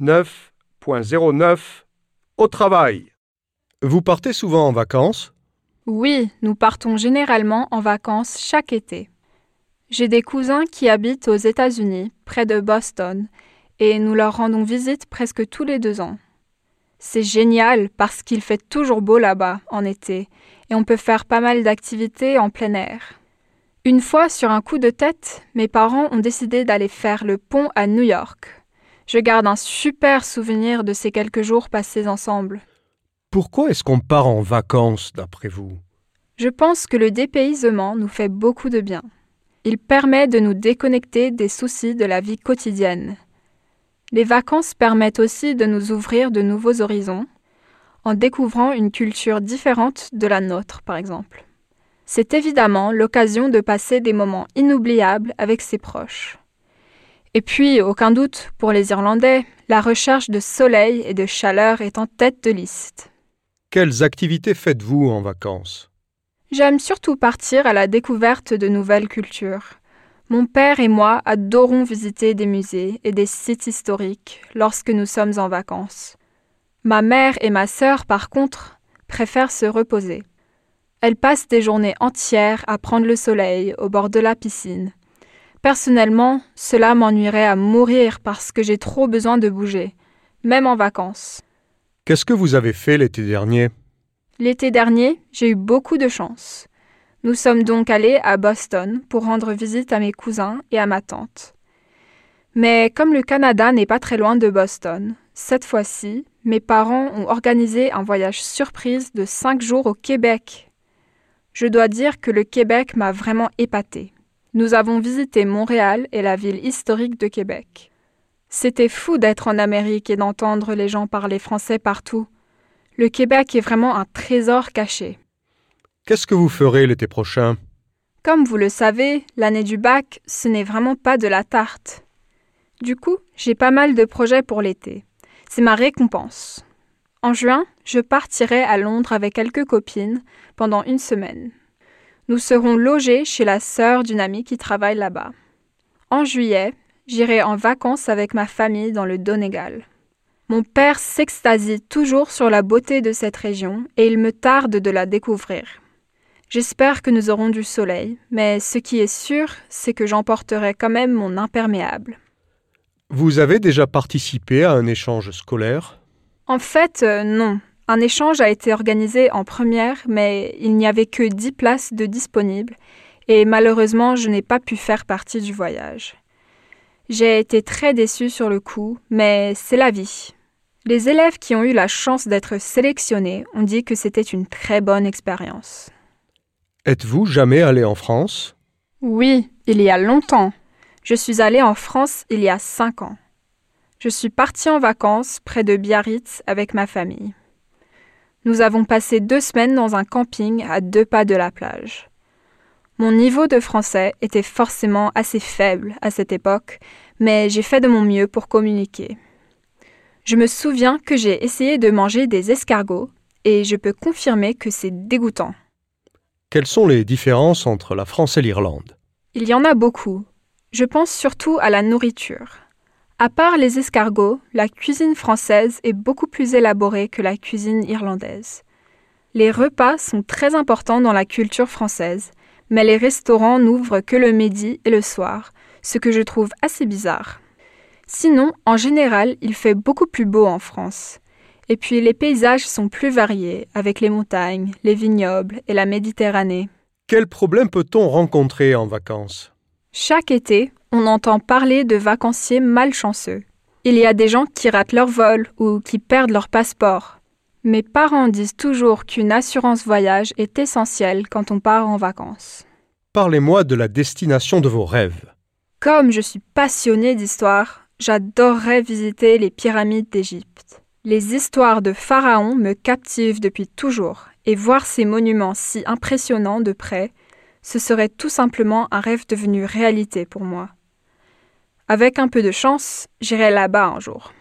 9.09 Au travail. Vous partez souvent en vacances? Oui, nous partons généralement en vacances chaque été. J'ai des cousins qui habitent aux États-Unis, près de Boston, et nous leur rendons visite presque tous les deux ans. C'est génial parce qu'il fait toujours beau là-bas en été, et on peut faire pas mal d'activités en plein air. Une fois, sur un coup de tête, mes parents ont décidé d'aller faire le pont à New York. Je garde un super souvenir de ces quelques jours passés ensemble. Pourquoi est-ce qu'on part en vacances d'après vous? Je pense que le dépaysement nous fait beaucoup de bien. Il permet de nous déconnecter des soucis de la vie quotidienne. Les vacances permettent aussi de nous ouvrir de nouveaux horizons, en découvrant une culture différente de la nôtre, par exemple. C'est évidemment l'occasion de passer des moments inoubliables avec ses proches. Et puis, aucun doute, pour les Irlandais, la recherche de soleil et de chaleur est en tête de liste. Quelles activités faites-vous en vacances? J'aime surtout partir à la découverte de nouvelles cultures. Mon père et moi adorons visiter des musées et des sites historiques lorsque nous sommes en vacances. Ma mère et ma sœur, par contre, préfèrent se reposer. Elles passent des journées entières à prendre le soleil au bord de la piscine. Personnellement, cela m'ennuierait à mourir parce que j'ai trop besoin de bouger, même en vacances. Qu'est-ce que vous avez fait l'été dernier? L'été dernier, j'ai eu beaucoup de chance. Nous sommes donc allés à Boston pour rendre visite à mes cousins et à ma tante. Mais comme le Canada n'est pas très loin de Boston, cette fois-ci, mes parents ont organisé un voyage surprise de cinq jours au Québec je dois dire que le Québec m'a vraiment épaté. Nous avons visité Montréal et la ville historique de Québec. C'était fou d'être en Amérique et d'entendre les gens parler français partout. Le Québec est vraiment un trésor caché. Qu'est-ce que vous ferez l'été prochain? Comme vous le savez, l'année du bac, ce n'est vraiment pas de la tarte. Du coup, j'ai pas mal de projets pour l'été. C'est ma récompense. En juin, je partirai à Londres avec quelques copines pendant une semaine. Nous serons logés chez la sœur d'une amie qui travaille là-bas. En juillet, j'irai en vacances avec ma famille dans le Donegal. Mon père s'extasie toujours sur la beauté de cette région et il me tarde de la découvrir. J'espère que nous aurons du soleil, mais ce qui est sûr, c'est que j'emporterai quand même mon imperméable. Vous avez déjà participé à un échange scolaire? En fait, euh, non. Un échange a été organisé en première, mais il n'y avait que dix places de disponibles, et malheureusement, je n'ai pas pu faire partie du voyage. J'ai été très déçue sur le coup, mais c'est la vie. Les élèves qui ont eu la chance d'être sélectionnés ont dit que c'était une très bonne expérience. Êtes-vous jamais allé en France? Oui, il y a longtemps. Je suis allée en France il y a cinq ans. Je suis partie en vacances près de Biarritz avec ma famille. Nous avons passé deux semaines dans un camping à deux pas de la plage. Mon niveau de français était forcément assez faible à cette époque, mais j'ai fait de mon mieux pour communiquer. Je me souviens que j'ai essayé de manger des escargots et je peux confirmer que c'est dégoûtant. Quelles sont les différences entre la France et l'Irlande? Il y en a beaucoup. Je pense surtout à la nourriture. À part les escargots, la cuisine française est beaucoup plus élaborée que la cuisine irlandaise. Les repas sont très importants dans la culture française, mais les restaurants n'ouvrent que le midi et le soir, ce que je trouve assez bizarre. Sinon, en général, il fait beaucoup plus beau en France. Et puis les paysages sont plus variés, avec les montagnes, les vignobles et la Méditerranée. Quels problèmes peut-on rencontrer en vacances? Chaque été, on entend parler de vacanciers malchanceux. Il y a des gens qui ratent leur vol ou qui perdent leur passeport. Mes parents disent toujours qu'une assurance voyage est essentielle quand on part en vacances. Parlez-moi de la destination de vos rêves. Comme je suis passionnée d'histoire, j'adorerais visiter les pyramides d'Égypte. Les histoires de pharaons me captivent depuis toujours, et voir ces monuments si impressionnants de près, ce serait tout simplement un rêve devenu réalité pour moi. Avec un peu de chance, j'irai là-bas un jour.